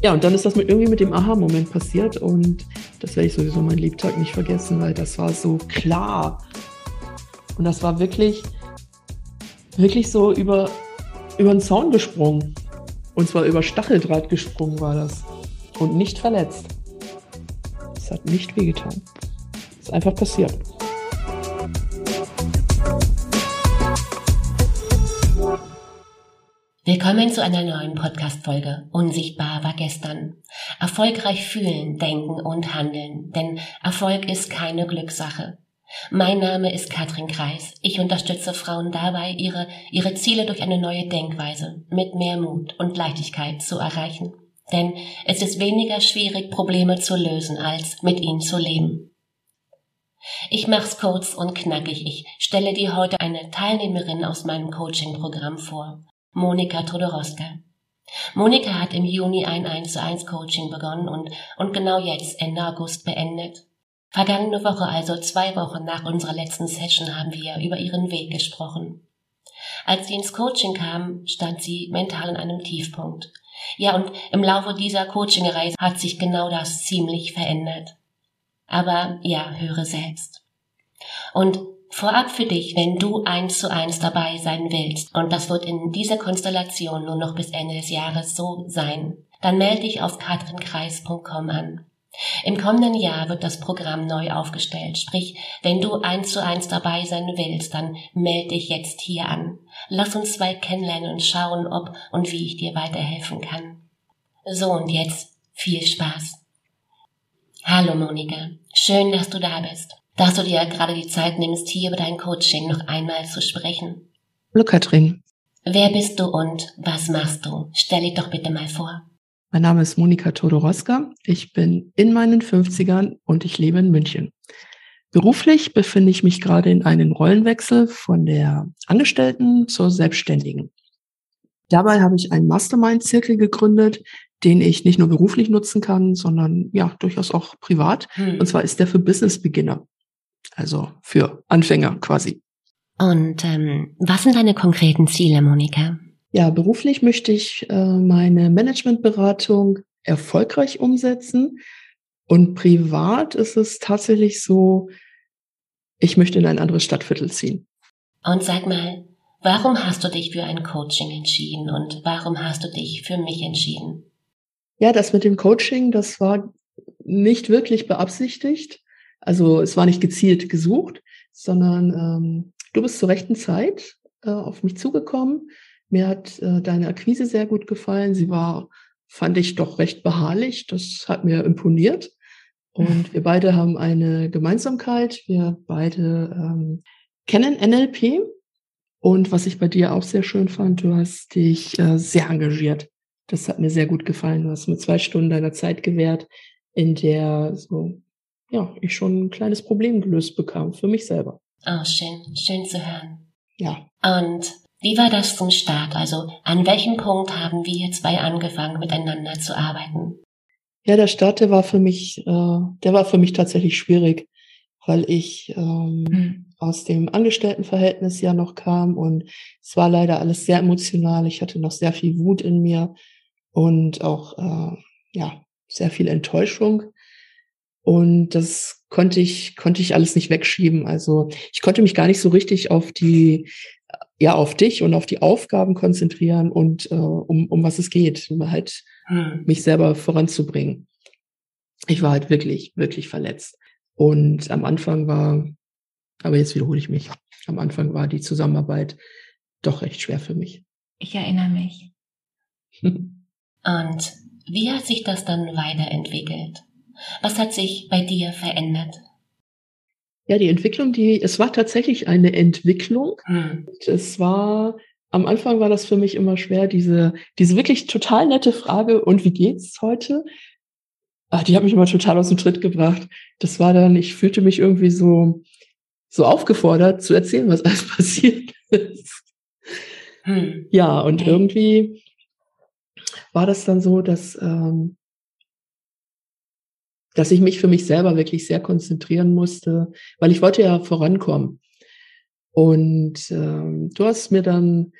Ja, und dann ist das mit, irgendwie mit dem Aha-Moment passiert und das werde ich sowieso meinen Lebtag nicht vergessen, weil das war so klar. Und das war wirklich, wirklich so über, über den Zaun gesprungen. Und zwar über Stacheldraht gesprungen war das. Und nicht verletzt. Es hat nicht wehgetan. Es ist einfach passiert. Willkommen zu einer neuen Podcast-Folge. Unsichtbar war gestern. Erfolgreich fühlen, denken und handeln. Denn Erfolg ist keine Glückssache. Mein Name ist Katrin Kreis. Ich unterstütze Frauen dabei, ihre, ihre Ziele durch eine neue Denkweise mit mehr Mut und Leichtigkeit zu erreichen. Denn es ist weniger schwierig, Probleme zu lösen, als mit ihnen zu leben. Ich mach's kurz und knackig. Ich stelle dir heute eine Teilnehmerin aus meinem Coaching-Programm vor. Monika Todorowska. Monika hat im Juni ein 1 zu 1 Coaching begonnen und, und genau jetzt Ende August beendet. Vergangene Woche, also zwei Wochen nach unserer letzten Session, haben wir über ihren Weg gesprochen. Als sie ins Coaching kam, stand sie mental in einem Tiefpunkt. Ja, und im Laufe dieser Coaching-Reise hat sich genau das ziemlich verändert. Aber ja, höre selbst. Und Vorab für dich, wenn du eins zu eins dabei sein willst, und das wird in dieser Konstellation nur noch bis Ende des Jahres so sein, dann melde dich auf katrinkreis.com an. Im kommenden Jahr wird das Programm neu aufgestellt, sprich, wenn du eins zu eins dabei sein willst, dann melde dich jetzt hier an. Lass uns zwei kennenlernen und schauen, ob und wie ich dir weiterhelfen kann. So und jetzt viel Spaß. Hallo Monika, schön, dass du da bist dass du dir gerade die Zeit nimmst, hier über dein Coaching noch einmal zu sprechen. Hallo Katrin. Wer bist du und was machst du? Stell dich doch bitte mal vor. Mein Name ist Monika Todoroska. Ich bin in meinen 50ern und ich lebe in München. Beruflich befinde ich mich gerade in einem Rollenwechsel von der Angestellten zur Selbstständigen. Dabei habe ich einen Mastermind-Zirkel gegründet, den ich nicht nur beruflich nutzen kann, sondern ja durchaus auch privat. Hm. Und zwar ist der für Business Beginner. Also für Anfänger quasi. Und ähm, was sind deine konkreten Ziele, Monika? Ja, beruflich möchte ich äh, meine Managementberatung erfolgreich umsetzen. Und privat ist es tatsächlich so, ich möchte in ein anderes Stadtviertel ziehen. Und sag mal, warum hast du dich für ein Coaching entschieden und warum hast du dich für mich entschieden? Ja, das mit dem Coaching, das war nicht wirklich beabsichtigt. Also es war nicht gezielt gesucht, sondern ähm, du bist zur rechten Zeit äh, auf mich zugekommen. Mir hat äh, deine Akquise sehr gut gefallen. Sie war, fand ich doch recht beharrlich. Das hat mir imponiert. Und wir beide haben eine Gemeinsamkeit. Wir beide ähm, kennen NLP. Und was ich bei dir auch sehr schön fand, du hast dich äh, sehr engagiert. Das hat mir sehr gut gefallen. Du hast mir zwei Stunden deiner Zeit gewährt, in der so ja, ich schon ein kleines Problem gelöst bekam für mich selber. Oh, schön, schön zu hören. Ja. Und wie war das zum Start? Also an welchem Punkt haben wir zwei angefangen, miteinander zu arbeiten? Ja, der Start, der war für mich, äh, der war für mich tatsächlich schwierig, weil ich ähm, hm. aus dem Angestelltenverhältnis ja noch kam und es war leider alles sehr emotional. Ich hatte noch sehr viel Wut in mir und auch äh, ja sehr viel Enttäuschung. Und das konnte ich, konnte ich alles nicht wegschieben. Also ich konnte mich gar nicht so richtig auf die, ja, auf dich und auf die Aufgaben konzentrieren und äh, um, um was es geht, um halt hm. mich selber voranzubringen. Ich war halt wirklich, wirklich verletzt. Und am Anfang war, aber jetzt wiederhole ich mich, am Anfang war die Zusammenarbeit doch recht schwer für mich. Ich erinnere mich. und wie hat sich das dann weiterentwickelt? Was hat sich bei dir verändert? Ja, die Entwicklung, die, es war tatsächlich eine Entwicklung. Hm. Es war, am Anfang war das für mich immer schwer, diese, diese wirklich total nette Frage, und wie geht's heute? Ah, die hat mich immer total aus dem Tritt gebracht. Das war dann, ich fühlte mich irgendwie so, so aufgefordert zu erzählen, was alles passiert ist. Hm. Ja, und okay. irgendwie war das dann so, dass ähm, dass ich mich für mich selber wirklich sehr konzentrieren musste, weil ich wollte ja vorankommen. Und ähm, du hast mir dann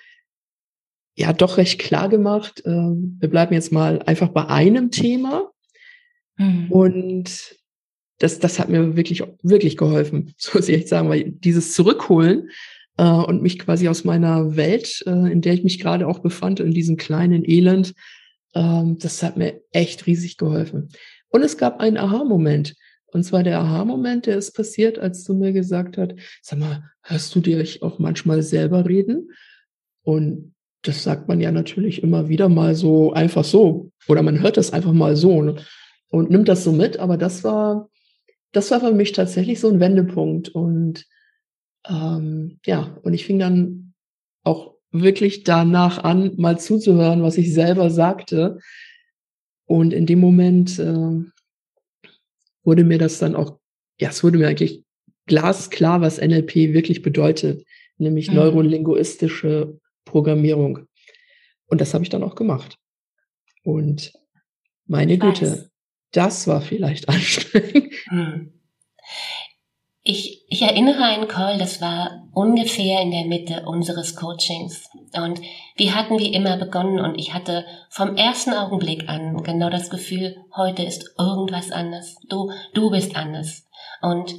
ja doch recht klar gemacht, äh, wir bleiben jetzt mal einfach bei einem Thema. Mhm. Und das, das hat mir wirklich, wirklich geholfen, so muss ich echt sagen, weil dieses Zurückholen äh, und mich quasi aus meiner Welt, äh, in der ich mich gerade auch befand, in diesem kleinen Elend, äh, das hat mir echt riesig geholfen. Und es gab einen Aha-Moment. Und zwar der Aha-Moment, der ist passiert, als du mir gesagt hast, sag mal, hörst du dich auch manchmal selber reden? Und das sagt man ja natürlich immer wieder mal so einfach so. Oder man hört das einfach mal so und, und nimmt das so mit. Aber das war, das war für mich tatsächlich so ein Wendepunkt. Und ähm, ja, und ich fing dann auch wirklich danach an, mal zuzuhören, was ich selber sagte. Und in dem Moment äh, wurde mir das dann auch, ja, es wurde mir eigentlich glasklar, was NLP wirklich bedeutet, nämlich mhm. neurolinguistische Programmierung. Und das habe ich dann auch gemacht. Und meine Güte, das war vielleicht anstrengend. Mhm. Ich, ich erinnere einen Call, das war ungefähr in der Mitte unseres Coachings. Und wir hatten wie immer begonnen und ich hatte vom ersten Augenblick an genau das Gefühl, heute ist irgendwas anders. Du, du bist anders. Und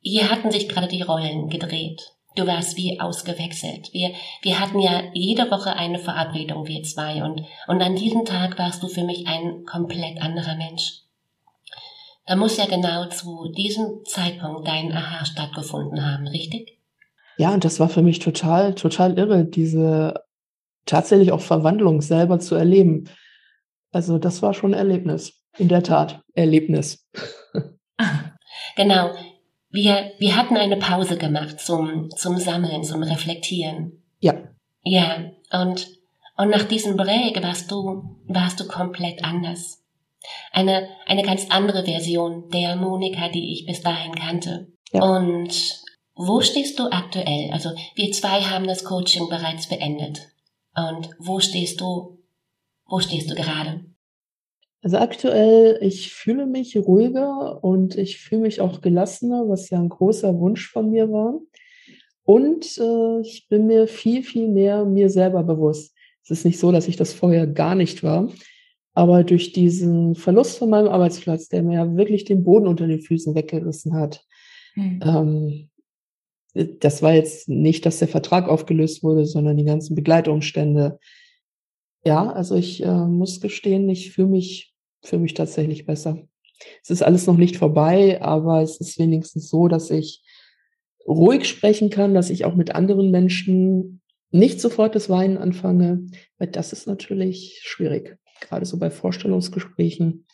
hier hatten sich gerade die Rollen gedreht. Du warst wie ausgewechselt. Wir, wir hatten ja jede Woche eine Verabredung, wir zwei, und, und an diesem Tag warst du für mich ein komplett anderer Mensch. Da muss ja genau zu diesem Zeitpunkt dein Aha stattgefunden haben, richtig? Ja, und das war für mich total, total irre, diese tatsächlich auch Verwandlung selber zu erleben. Also das war schon ein Erlebnis. In der Tat, Erlebnis. genau. Wir, wir hatten eine Pause gemacht zum, zum Sammeln, zum Reflektieren. Ja. Ja, und, und nach diesem Break warst du, warst du komplett anders. Eine, eine ganz andere Version der Monika, die ich bis dahin kannte. Ja. Und wo stehst du aktuell? Also wir zwei haben das Coaching bereits beendet. Und wo stehst du, wo stehst du gerade? Also aktuell, ich fühle mich ruhiger und ich fühle mich auch gelassener, was ja ein großer Wunsch von mir war. Und äh, ich bin mir viel, viel mehr mir selber bewusst. Es ist nicht so, dass ich das vorher gar nicht war. Aber durch diesen Verlust von meinem Arbeitsplatz, der mir ja wirklich den Boden unter den Füßen weggerissen hat, mhm. ähm, das war jetzt nicht, dass der Vertrag aufgelöst wurde, sondern die ganzen Begleitumstände. Ja, also ich äh, muss gestehen, ich fühle mich, fühle mich tatsächlich besser. Es ist alles noch nicht vorbei, aber es ist wenigstens so, dass ich ruhig sprechen kann, dass ich auch mit anderen Menschen nicht sofort das Weinen anfange, weil das ist natürlich schwierig gerade so bei Vorstellungsgesprächen.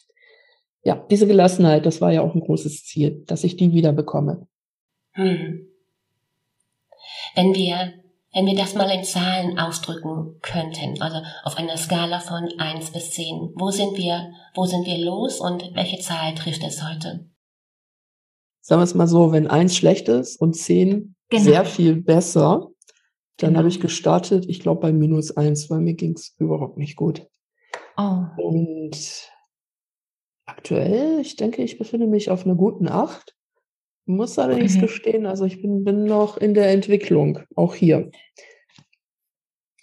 Ja, diese Gelassenheit, das war ja auch ein großes Ziel, dass ich die wieder bekomme. Hm. Wenn wir, wenn wir das mal in Zahlen ausdrücken könnten, also auf einer Skala von eins bis zehn, wo sind wir, wo sind wir los und welche Zahl trifft es heute? Sagen wir es mal so, wenn eins schlecht ist und zehn genau. sehr viel besser, dann genau. habe ich gestartet, ich glaube bei minus eins, weil mir ging es überhaupt nicht gut. Oh. Und aktuell, ich denke, ich befinde mich auf einer guten Acht. Muss allerdings okay. gestehen, also ich bin, bin noch in der Entwicklung, auch hier.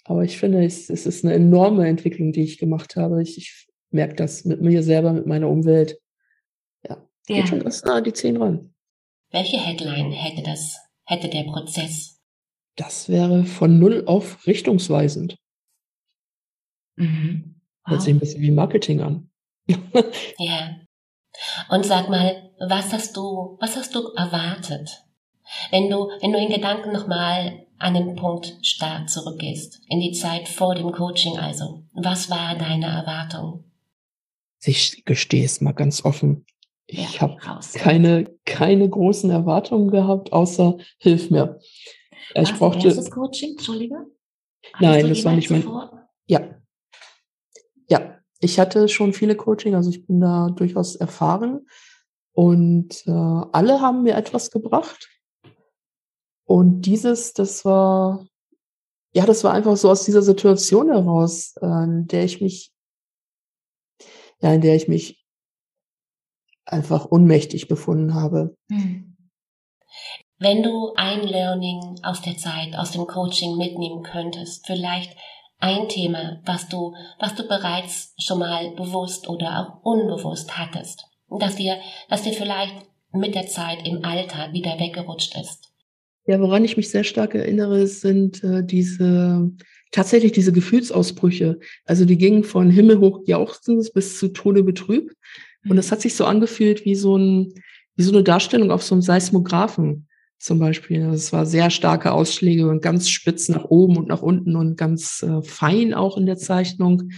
Aber ich finde, es, es ist eine enorme Entwicklung, die ich gemacht habe. Ich, ich merke das mit mir selber, mit meiner Umwelt. Ja, ja. geht schon ganz nah an die Zehn ran. Welche Headline hätte das, hätte der Prozess? Das wäre von null auf richtungsweisend. Mhm. Hört sich ein bisschen wie Marketing an. ja. Und sag mal, was hast du, was hast du erwartet? Wenn du, wenn du in Gedanken nochmal an den Punkt Start zurückgehst, in die Zeit vor dem Coaching also, was war deine Erwartung? Ich gestehe es mal ganz offen. Ich ja, habe keine, keine großen Erwartungen gehabt, außer hilf mir. Ich Was, brauchte. Erstes Coaching, Entschuldige? Nein, das war nicht mein. Zuvor? Ja, ja, ich hatte schon viele Coaching, also ich bin da durchaus erfahren. Und äh, alle haben mir etwas gebracht. Und dieses, das war, ja, das war einfach so aus dieser Situation heraus, äh, in der ich mich, ja, in der ich mich einfach unmächtig befunden habe. Hm. Wenn du ein Learning aus der Zeit, aus dem Coaching mitnehmen könntest, vielleicht ein Thema, was du, was du bereits schon mal bewusst oder auch unbewusst hattest, dass dir, dass dir vielleicht mit der Zeit im Alltag wieder weggerutscht ist. Ja, woran ich mich sehr stark erinnere, sind äh, diese tatsächlich diese Gefühlsausbrüche. Also die gingen von himmelhoch jauchzend bis zu Tode betrübt. Und es hat sich so angefühlt wie so ein, wie so eine Darstellung auf so einem Seismographen zum Beispiel. Also es war sehr starke Ausschläge und ganz spitz nach oben und nach unten und ganz äh, fein auch in der Zeichnung.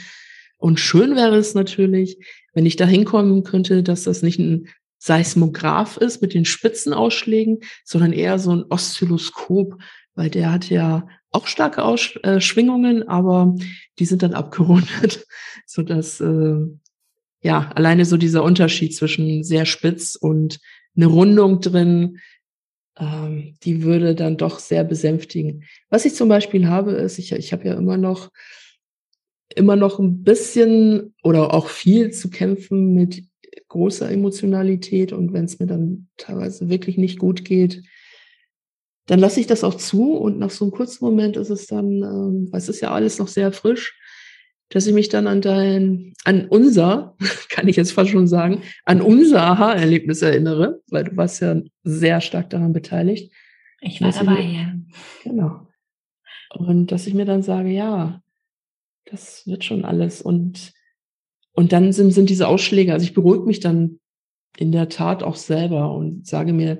Und schön wäre es natürlich, wenn ich da hinkommen könnte, dass das nicht ein Seismograph ist mit den spitzen Ausschlägen, sondern eher so ein Oszilloskop, weil der hat ja auch starke Aus äh, Schwingungen, aber die sind dann abgerundet, so dass äh, ja alleine so dieser Unterschied zwischen sehr spitz und eine Rundung drin, ähm, die würde dann doch sehr besänftigen. Was ich zum Beispiel habe, ist, ich, ich habe ja immer noch immer noch ein bisschen oder auch viel zu kämpfen mit großer Emotionalität und wenn es mir dann teilweise wirklich nicht gut geht, dann lasse ich das auch zu und nach so einem kurzen Moment ist es dann, ähm, es ist ja alles noch sehr frisch, dass ich mich dann an dein, an unser, kann ich jetzt fast schon sagen, an unser Aha-Erlebnis erinnere, weil du warst ja sehr stark daran beteiligt. Ich war dabei, ich, ja. Genau. Und dass ich mir dann sage, ja, das wird schon alles. Und, und dann sind, sind diese Ausschläge, also ich beruhige mich dann in der Tat auch selber und sage mir,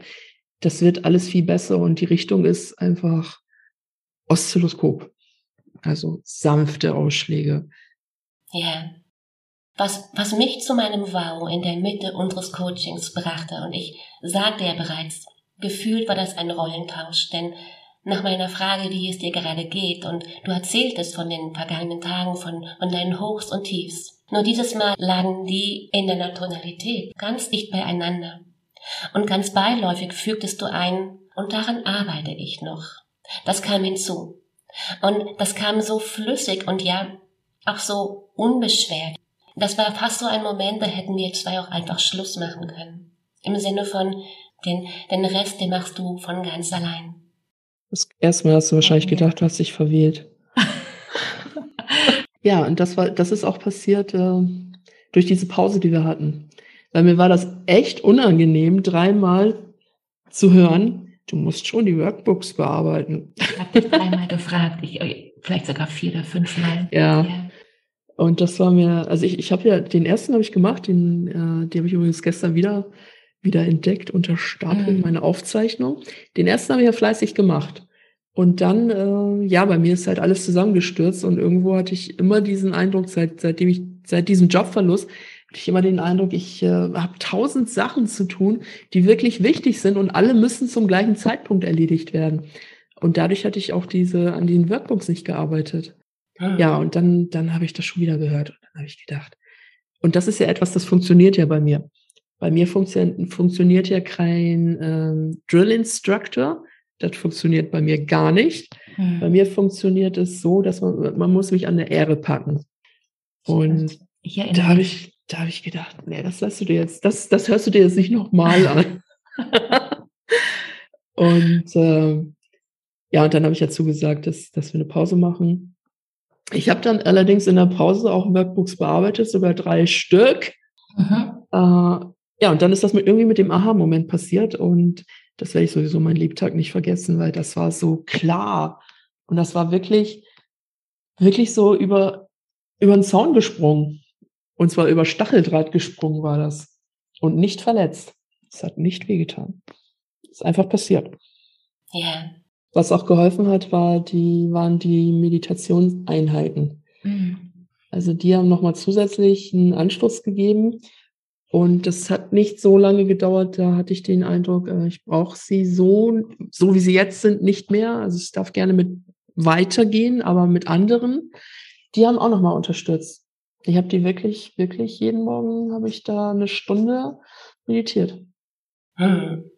das wird alles viel besser und die Richtung ist einfach Oszilloskop. Also sanfte Ausschläge. Ja. Was, was mich zu meinem Wow in der Mitte unseres Coachings brachte, und ich sagte ja bereits, gefühlt war das ein Rollentausch, denn nach meiner Frage, wie es dir gerade geht, und du erzähltest von den vergangenen Tagen, von, von deinen Hochs und Tiefs. Nur dieses Mal lagen die in der Tonalität ganz dicht beieinander. Und ganz beiläufig fügtest du ein, und daran arbeite ich noch. Das kam hinzu. Und das kam so flüssig und ja, auch so unbeschwert. Das war fast so ein Moment, da hätten wir zwei auch einfach Schluss machen können. Im Sinne von, den, den Rest, den machst du von ganz allein. Das erste Mal hast du wahrscheinlich gedacht, du hast dich verwählt. ja, und das war, das ist auch passiert äh, durch diese Pause, die wir hatten. Weil mir war das echt unangenehm, dreimal zu hören, du musst schon die Workbooks bearbeiten. Ich habe dich dreimal gefragt, ich, vielleicht sogar vier oder fünfmal. Ja. ja. Und das war mir, also ich, ich habe ja, den ersten habe ich gemacht, den, äh, den habe ich übrigens gestern wieder, wieder entdeckt unter Stapeln mhm. meiner Aufzeichnung. Den ersten habe ich ja fleißig gemacht. Und dann, äh, ja, bei mir ist halt alles zusammengestürzt und irgendwo hatte ich immer diesen Eindruck, seit, seitdem ich, seit diesem Jobverlust, ich immer den Eindruck, ich äh, habe tausend Sachen zu tun, die wirklich wichtig sind und alle müssen zum gleichen Zeitpunkt erledigt werden. Und dadurch hatte ich auch diese an den Workbooks nicht gearbeitet. Ah. Ja, und dann, dann habe ich das schon wieder gehört und dann habe ich gedacht. Und das ist ja etwas, das funktioniert ja bei mir. Bei mir funktio funktioniert ja kein ähm, Drill Instructor. Das funktioniert bei mir gar nicht. Hm. Bei mir funktioniert es so, dass man, man muss mich an der Ehre packen. Und da habe ich, da habe ich gedacht, nee, das lässt du dir jetzt, das, das hörst du dir jetzt nicht nochmal an. und äh, ja, und dann habe ich dazu gesagt, dass, dass wir eine Pause machen. Ich habe dann allerdings in der Pause auch Workbooks bearbeitet, sogar drei Stück. Mhm. Äh, ja, und dann ist das mit, irgendwie mit dem Aha-Moment passiert und das werde ich sowieso mein Lebtag nicht vergessen, weil das war so klar. Und das war wirklich, wirklich so über, über den Zaun gesprungen. Und zwar über Stacheldraht gesprungen war das. Und nicht verletzt. Es hat nicht wehgetan. Ist einfach passiert. Ja. Was auch geholfen hat, war die, waren die Meditationseinheiten. Mhm. Also die haben nochmal zusätzlich einen Anstoß gegeben. Und das hat nicht so lange gedauert. Da hatte ich den Eindruck, äh, ich brauche sie so, so wie sie jetzt sind, nicht mehr. Also es darf gerne mit weitergehen, aber mit anderen. Die haben auch nochmal unterstützt. Ich habe die wirklich, wirklich jeden Morgen habe ich da eine Stunde meditiert. Hm.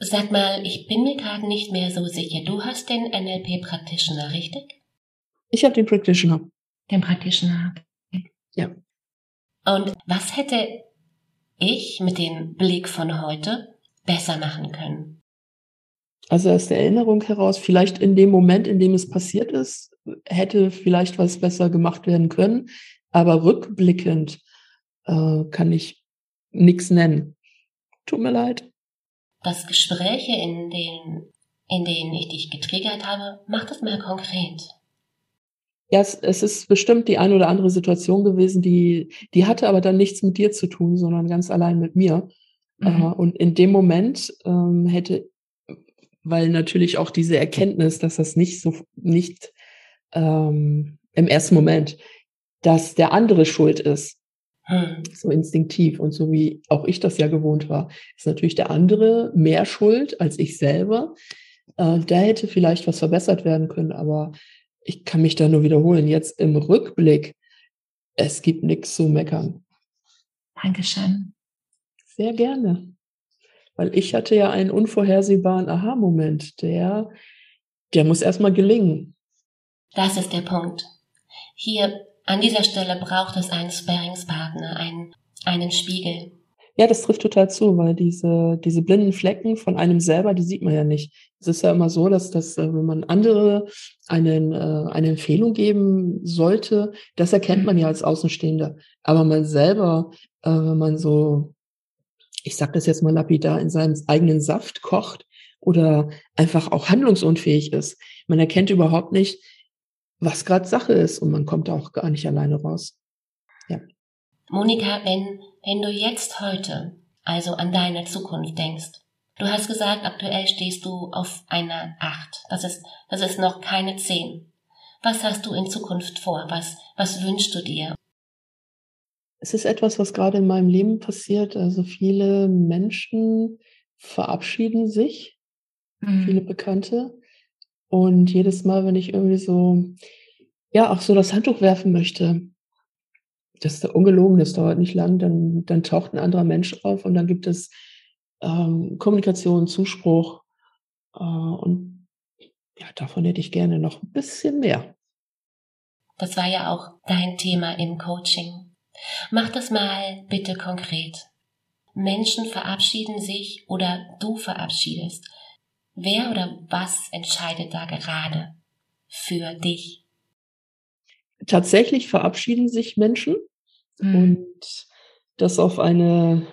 Sag mal, ich bin mir gerade nicht mehr so sicher. Du hast den NLP Practitioner, richtig? Ich habe den Practitioner. Den Practitioner. Ja. Und was hätte ich mit dem Blick von heute besser machen können? Also aus der Erinnerung heraus, vielleicht in dem Moment, in dem es passiert ist, hätte vielleicht was besser gemacht werden können. Aber rückblickend äh, kann ich nichts nennen. Tut mir leid. Das Gespräche, in denen, in denen ich dich getriggert habe, mach das mal konkret. Ja, es, es ist bestimmt die eine oder andere Situation gewesen, die, die hatte aber dann nichts mit dir zu tun, sondern ganz allein mit mir. Mhm. Uh, und in dem Moment ähm, hätte, weil natürlich auch diese Erkenntnis, dass das nicht so, nicht ähm, im ersten Moment, dass der andere schuld ist, hm. so instinktiv und so wie auch ich das ja gewohnt war, ist natürlich der andere mehr schuld als ich selber. Äh, da hätte vielleicht was verbessert werden können, aber ich kann mich da nur wiederholen. Jetzt im Rückblick, es gibt nichts zu meckern. Dankeschön. Sehr gerne. Weil ich hatte ja einen unvorhersehbaren Aha-Moment, der, der muss erstmal gelingen. Das ist der Punkt. Hier an dieser Stelle braucht es einen Sparringspartner, einen, einen Spiegel. Ja, das trifft total zu, weil diese, diese blinden Flecken von einem selber, die sieht man ja nicht. Es ist ja immer so, dass, dass äh, wenn man andere einen, äh, eine Empfehlung geben sollte, das erkennt man ja als Außenstehender. Aber man selber, äh, wenn man so, ich sag das jetzt mal lapidar, in seinem eigenen Saft kocht oder einfach auch handlungsunfähig ist, man erkennt überhaupt nicht, was gerade Sache ist und man kommt auch gar nicht alleine raus. Ja. Monika, wenn, wenn du jetzt heute, also an deine Zukunft denkst, du hast gesagt, aktuell stehst du auf einer Acht. Das ist, das ist noch keine Zehn. Was hast du in Zukunft vor? Was, was wünschst du dir? Es ist etwas, was gerade in meinem Leben passiert. Also viele Menschen verabschieden sich, mhm. viele Bekannte. Und jedes Mal, wenn ich irgendwie so, ja, auch so das Handtuch werfen möchte, das ist ungelogen, das dauert nicht lang, dann, dann taucht ein anderer Mensch auf und dann gibt es ähm, Kommunikation, Zuspruch. Äh, und ja, davon hätte ich gerne noch ein bisschen mehr. Das war ja auch dein Thema im Coaching. Mach das mal bitte konkret. Menschen verabschieden sich oder du verabschiedest. Wer oder was entscheidet da gerade für dich? Tatsächlich verabschieden sich Menschen mhm. und das auf eine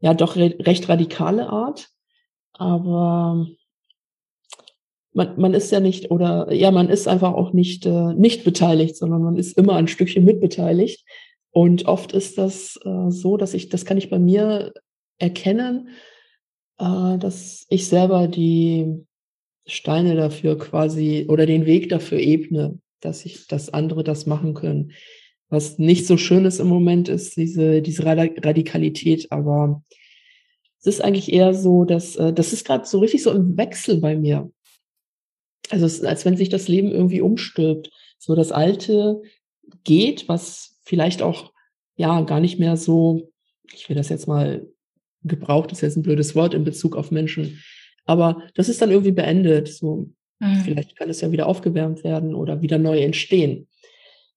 ja doch re recht radikale Art. Aber man, man ist ja nicht oder ja, man ist einfach auch nicht äh, nicht beteiligt, sondern man ist immer ein Stückchen mitbeteiligt. Und oft ist das äh, so, dass ich, das kann ich bei mir erkennen, äh, dass ich selber die Steine dafür quasi oder den Weg dafür ebne, dass ich, dass andere das machen können. Was nicht so schön ist im Moment, ist diese, diese Radikalität, aber es ist eigentlich eher so, dass äh, das ist gerade so richtig so im Wechsel bei mir. Also es ist, als wenn sich das Leben irgendwie umstülpt. So das Alte geht, was vielleicht auch ja gar nicht mehr so, ich will das jetzt mal gebraucht, ist jetzt ein blödes Wort in Bezug auf Menschen. Aber das ist dann irgendwie beendet. So, mhm. vielleicht kann es ja wieder aufgewärmt werden oder wieder neu entstehen.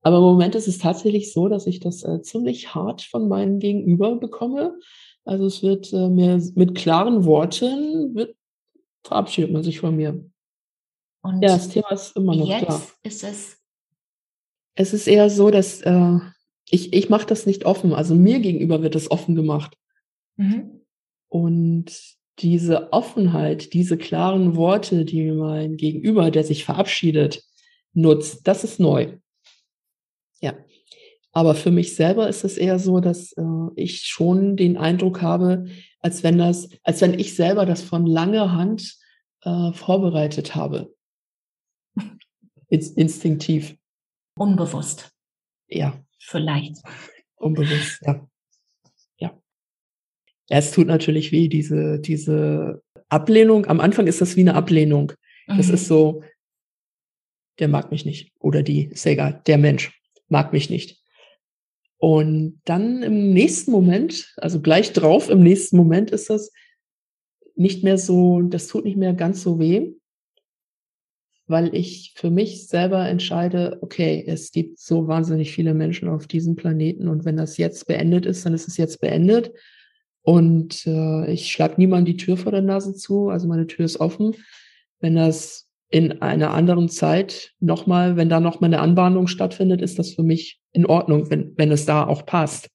Aber im Moment ist es tatsächlich so, dass ich das äh, ziemlich hart von meinem Gegenüber bekomme. Also es wird äh, mir mit klaren Worten wird, verabschiedet man sich von mir. Und ja, das Thema ist immer noch jetzt klar. Ist es? Es ist eher so, dass äh, ich ich mache das nicht offen. Also mir gegenüber wird das offen gemacht. Mhm. Und diese Offenheit, diese klaren Worte, die mein Gegenüber, der sich verabschiedet, nutzt, das ist neu. Ja. Aber für mich selber ist es eher so, dass äh, ich schon den Eindruck habe, als wenn das, als wenn ich selber das von langer Hand äh, vorbereitet habe. Inst instinktiv. Unbewusst. Ja. Vielleicht. Unbewusst, ja. Ja, es tut natürlich weh, diese, diese Ablehnung. Am Anfang ist das wie eine Ablehnung. Das mhm. ist so, der mag mich nicht. Oder die, ist egal, der Mensch mag mich nicht. Und dann im nächsten Moment, also gleich drauf, im nächsten Moment ist das nicht mehr so, das tut nicht mehr ganz so weh, weil ich für mich selber entscheide, okay, es gibt so wahnsinnig viele Menschen auf diesem Planeten und wenn das jetzt beendet ist, dann ist es jetzt beendet Und äh, ich schlage niemand die Tür vor der Nase zu, also meine Tür ist offen. Wenn das in einer anderen Zeit nochmal, wenn da nochmal eine Anbahnung stattfindet, ist das für mich in Ordnung, wenn, wenn es da auch passt.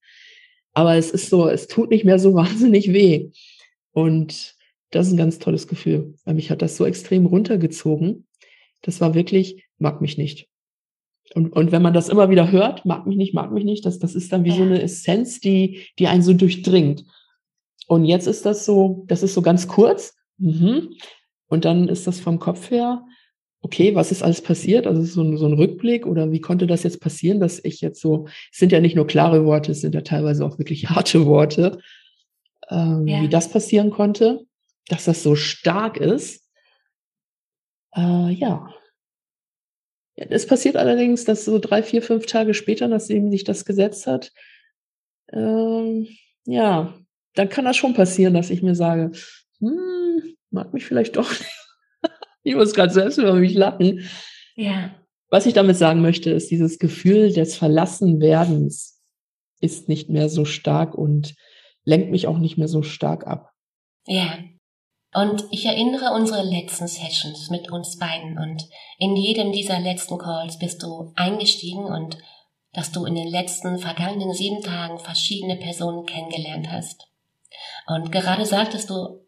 Aber es ist so, es tut nicht mehr so wahnsinnig weh. Und das ist ein ganz tolles Gefühl, weil mich hat das so extrem runtergezogen. Das war wirklich, mag mich nicht. Und, und wenn man das immer wieder hört, mag mich nicht, mag mich nicht, das, das ist dann wie ja. so eine Essenz, die, die einen so durchdringt. Und jetzt ist das so, das ist so ganz kurz. Mhm. Und dann ist das vom Kopf her, okay, was ist alles passiert? Also so ein, so ein Rückblick oder wie konnte das jetzt passieren, dass ich jetzt so, es sind ja nicht nur klare Worte, es sind ja teilweise auch wirklich harte Worte, ähm, ja. wie das passieren konnte, dass das so stark ist. Äh, ja. Es passiert allerdings, dass so drei, vier, fünf Tage später, nachdem sich das gesetzt hat, ähm, ja, dann kann das schon passieren, dass ich mir sage, hm, mag mich vielleicht doch nicht. ich muss gerade selbst über mich lachen. Ja. Was ich damit sagen möchte, ist, dieses Gefühl des Verlassenwerdens ist nicht mehr so stark und lenkt mich auch nicht mehr so stark ab. Ja. Und ich erinnere unsere letzten Sessions mit uns beiden und in jedem dieser letzten Calls bist du eingestiegen und dass du in den letzten vergangenen sieben Tagen verschiedene Personen kennengelernt hast. Und gerade sagtest du,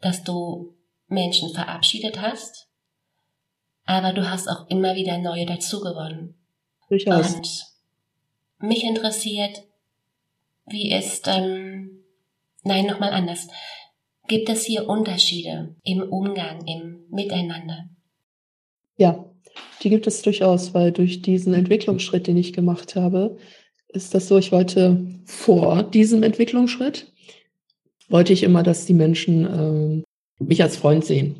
dass du Menschen verabschiedet hast, aber du hast auch immer wieder neue dazugewonnen. Durchaus. Und mich interessiert, wie ist, ähm, nein, nochmal anders. Gibt es hier Unterschiede im Umgang, im Miteinander? Ja, die gibt es durchaus, weil durch diesen Entwicklungsschritt, den ich gemacht habe, ist das so, ich wollte vor diesem Entwicklungsschritt, wollte ich immer, dass die Menschen ähm, mich als Freund sehen.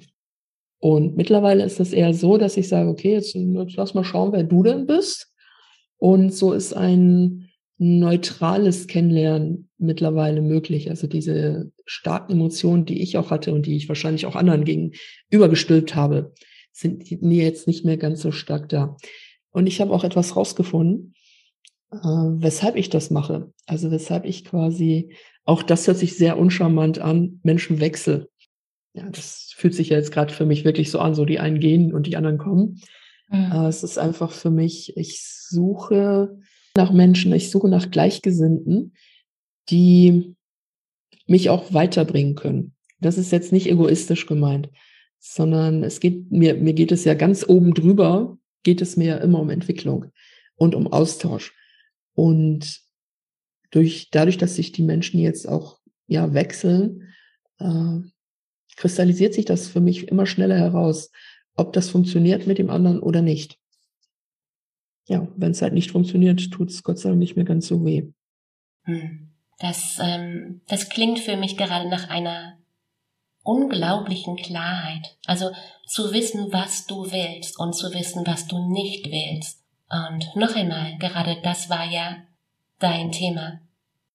Und mittlerweile ist es eher so, dass ich sage, okay, jetzt, jetzt lass mal schauen, wer du denn bist. Und so ist ein neutrales Kennenlernen mittlerweile möglich. Also diese starken Emotionen, die ich auch hatte und die ich wahrscheinlich auch anderen gegenübergestülpt habe, sind jetzt nicht mehr ganz so stark da. Und ich habe auch etwas rausgefunden, äh, weshalb ich das mache. Also weshalb ich quasi, auch das hört sich sehr uncharmant an, Menschen wechsel ja, das fühlt sich ja jetzt gerade für mich wirklich so an, so die einen gehen und die anderen kommen. Mhm. Äh, es ist einfach für mich, ich suche nach Menschen, ich suche nach Gleichgesinnten, die mich auch weiterbringen können. Das ist jetzt nicht egoistisch gemeint, sondern es geht mir, mir geht es ja ganz oben drüber, geht es mir ja immer um Entwicklung und um Austausch. Und durch, dadurch, dass sich die Menschen jetzt auch ja wechseln, äh, kristallisiert sich das für mich immer schneller heraus, ob das funktioniert mit dem anderen oder nicht. Ja, wenn es halt nicht funktioniert, tut es Gott sei Dank nicht mehr ganz so weh. Hm. Das, ähm, das klingt für mich gerade nach einer unglaublichen Klarheit. Also zu wissen, was du willst und zu wissen, was du nicht willst. Und noch einmal, gerade das war ja dein Thema.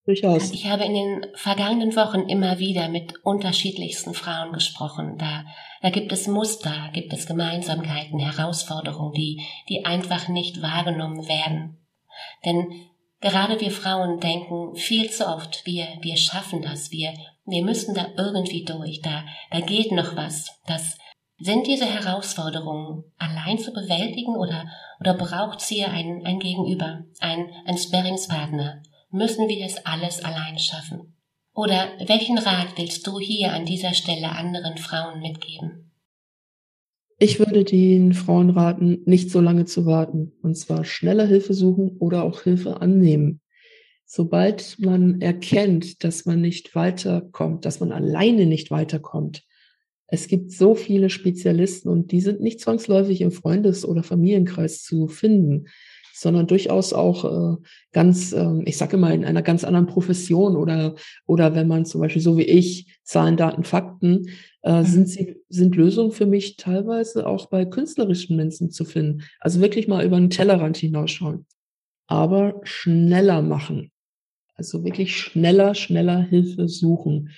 Durchaus. Ich habe in den vergangenen Wochen immer wieder mit unterschiedlichsten Frauen gesprochen. Da, da gibt es Muster, gibt es Gemeinsamkeiten, Herausforderungen, die, die einfach nicht wahrgenommen werden. Denn gerade wir Frauen denken viel zu oft, wir, wir schaffen das, wir, wir müssen da irgendwie durch, da, da geht noch was. Das, sind diese Herausforderungen allein zu bewältigen oder, oder braucht sie ein, ein Gegenüber, ein, ein Sparringspartner? müssen wir es alles allein schaffen? Oder welchen Rat willst du hier an dieser Stelle anderen Frauen mitgeben? Ich würde den Frauen raten, nicht so lange zu warten, und zwar schneller Hilfe suchen oder auch Hilfe annehmen. Sobald man erkennt, dass man nicht weiterkommt, dass man alleine nicht weiterkommt, es gibt so viele Spezialisten und die sind nicht zwangsläufig im Freundes- oder Familienkreis zu finden sondern durchaus auch äh, ganz, äh, ich sage mal, in einer ganz anderen Profession oder, oder wenn man zum Beispiel so wie ich, Zahlen, Daten, Fakten, äh, mhm. sind sie, sind Lösungen für mich teilweise auch bei künstlerischen Menschen zu finden. Also wirklich mal über den Tellerrand hinausschauen. Aber schneller machen. Also wirklich schneller, schneller Hilfe suchen.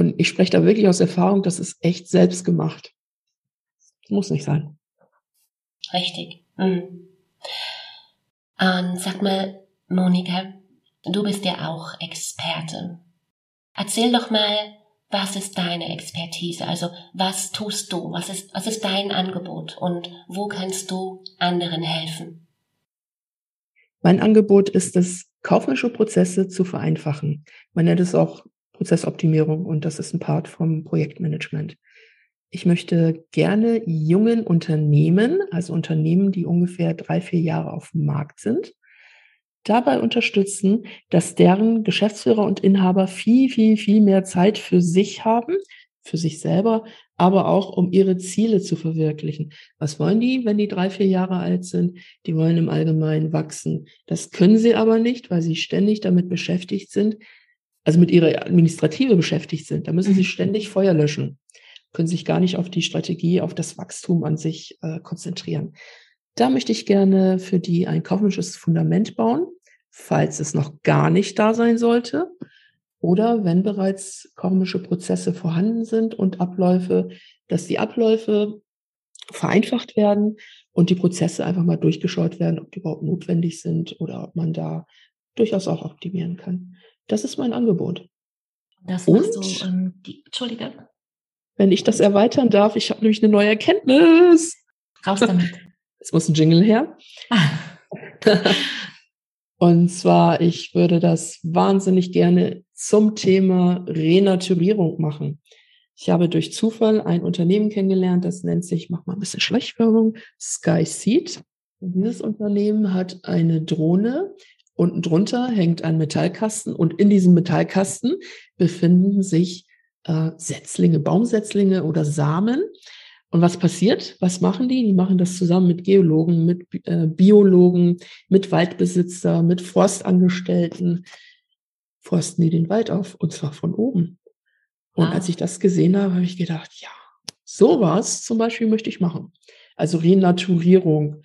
Und ich spreche da wirklich aus Erfahrung, das ist echt selbst gemacht. Muss nicht sein. Richtig. Mhm. Und sag mal, Monika, du bist ja auch Experte. Erzähl doch mal, was ist deine Expertise? Also was tust du? Was ist, was ist dein Angebot? Und wo kannst du anderen helfen? Mein Angebot ist es, kaufmännische Prozesse zu vereinfachen. Man nennt es auch Prozessoptimierung und das ist ein Part vom Projektmanagement. Ich möchte gerne jungen Unternehmen, also Unternehmen, die ungefähr drei, vier Jahre auf dem Markt sind, dabei unterstützen, dass deren Geschäftsführer und Inhaber viel, viel, viel mehr Zeit für sich haben, für sich selber, aber auch um ihre Ziele zu verwirklichen. Was wollen die, wenn die drei, vier Jahre alt sind? Die wollen im Allgemeinen wachsen. Das können sie aber nicht, weil sie ständig damit beschäftigt sind, also mit ihrer Administrative beschäftigt sind. Da müssen sie mhm. ständig Feuer löschen, können sich gar nicht auf die Strategie, auf das Wachstum an sich äh, konzentrieren. Da möchte ich gerne für die ein kaufmännisches Fundament bauen, falls es noch gar nicht da sein sollte. Oder wenn bereits kaufmännische Prozesse vorhanden sind und Abläufe, dass die Abläufe vereinfacht werden und die Prozesse einfach mal durchgeschaut werden, ob die überhaupt notwendig sind oder ob man da durchaus auch optimieren kann. Das ist mein Angebot. Das machst und, du, ähm, die, Entschuldige. Wenn ich das erweitern darf, ich habe nämlich eine neue Erkenntnis. Raus damit. Es muss ein Jingle her. Und zwar, ich würde das wahnsinnig gerne zum Thema Renaturierung machen. Ich habe durch Zufall ein Unternehmen kennengelernt, das nennt sich, mach mal ein bisschen Schleichwerbung, Sky Seed. Dieses Unternehmen hat eine Drohne. Unten drunter hängt ein Metallkasten und in diesem Metallkasten befinden sich äh, Setzlinge, Baumsetzlinge oder Samen. Und was passiert? Was machen die? Die machen das zusammen mit Geologen, mit äh, Biologen, mit Waldbesitzer, mit Forstangestellten. Forsten die den Wald auf und zwar von oben. Und ah. als ich das gesehen habe, habe ich gedacht, ja, sowas zum Beispiel möchte ich machen. Also Renaturierung,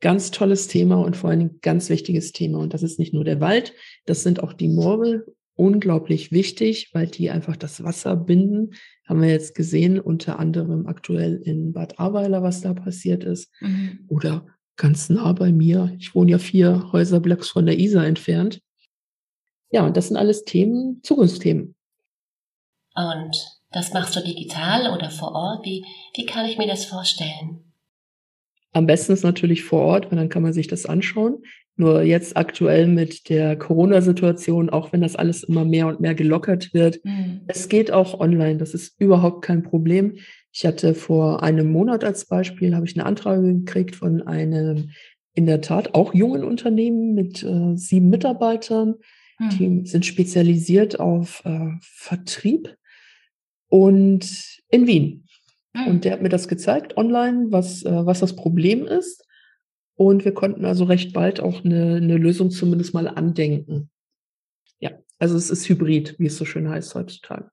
ganz tolles Thema und vor allen Dingen ganz wichtiges Thema. Und das ist nicht nur der Wald, das sind auch die Moore unglaublich wichtig, weil die einfach das Wasser binden. Haben wir jetzt gesehen, unter anderem aktuell in Bad Ahrweiler, was da passiert ist. Mhm. Oder ganz nah bei mir. Ich wohne ja vier Häuserblocks von der Isar entfernt. Ja, und das sind alles Themen, Zukunftsthemen. Und das machst du digital oder vor Ort? Wie, wie kann ich mir das vorstellen? Am besten ist natürlich vor Ort, weil dann kann man sich das anschauen. Nur jetzt aktuell mit der Corona-Situation, auch wenn das alles immer mehr und mehr gelockert wird, mhm. es geht auch online. Das ist überhaupt kein Problem. Ich hatte vor einem Monat als Beispiel, habe ich eine Anfrage gekriegt von einem in der Tat auch jungen Unternehmen mit äh, sieben Mitarbeitern. Mhm. Die sind spezialisiert auf äh, Vertrieb und in Wien. Mhm. Und der hat mir das gezeigt online, was, äh, was das Problem ist. Und wir konnten also recht bald auch eine, eine Lösung zumindest mal andenken. Ja, also es ist hybrid, wie es so schön heißt heutzutage.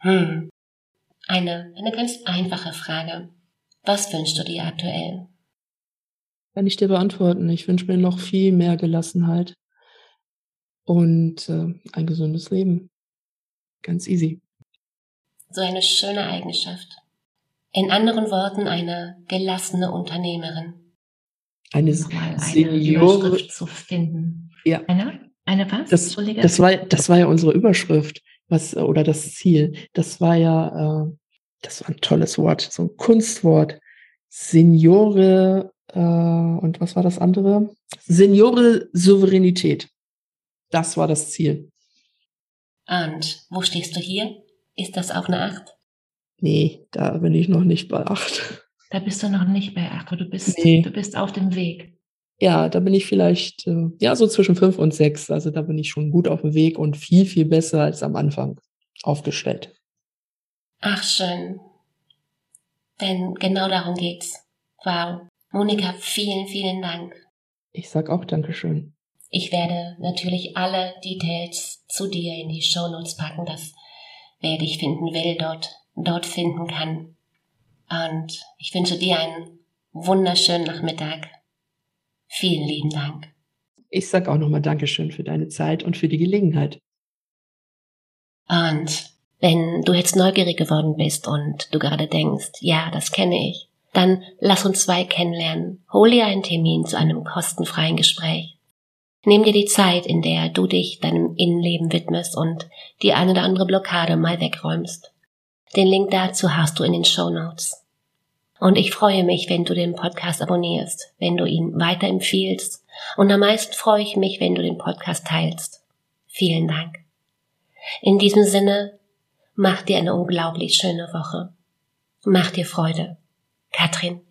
Hm. Eine, eine ganz einfache Frage. Was wünschst du dir aktuell? Kann ich dir beantworten. Ich wünsche mir noch viel mehr Gelassenheit und äh, ein gesundes Leben. Ganz easy. So eine schöne Eigenschaft. In anderen Worten eine gelassene Unternehmerin eine Seniore zu finden. Ja. Eine? Eine was? Das, das, war, das war ja unsere Überschrift, was, oder das Ziel. Das war ja, äh, das war ein tolles Wort, so ein Kunstwort. Seniore, äh, und was war das andere? Seniore Souveränität. Das war das Ziel. Und wo stehst du hier? Ist das auch eine Acht? Nee, da bin ich noch nicht bei Acht. Da bist du noch nicht bei acht, du bist, nee. du bist auf dem Weg. Ja, da bin ich vielleicht, äh, ja, so zwischen fünf und sechs. Also da bin ich schon gut auf dem Weg und viel, viel besser als am Anfang aufgestellt. Ach, schön. Denn genau darum geht's. Wow. Monika, vielen, vielen Dank. Ich sag auch Dankeschön. Ich werde natürlich alle Details zu dir in die Shownotes packen, dass wer dich finden will, dort, dort finden kann. Und ich wünsche dir einen wunderschönen Nachmittag. Vielen lieben Dank. Ich sag auch nochmal Dankeschön für deine Zeit und für die Gelegenheit. Und wenn du jetzt neugierig geworden bist und du gerade denkst, ja, das kenne ich, dann lass uns zwei kennenlernen. Hol dir einen Termin zu einem kostenfreien Gespräch. Nimm dir die Zeit, in der du dich deinem Innenleben widmest und die eine oder andere Blockade mal wegräumst. Den Link dazu hast du in den Show Notes. Und ich freue mich, wenn du den Podcast abonnierst, wenn du ihn weiterempfiehlst und am meisten freue ich mich, wenn du den Podcast teilst. Vielen Dank. In diesem Sinne, mach dir eine unglaublich schöne Woche. Mach dir Freude. Katrin.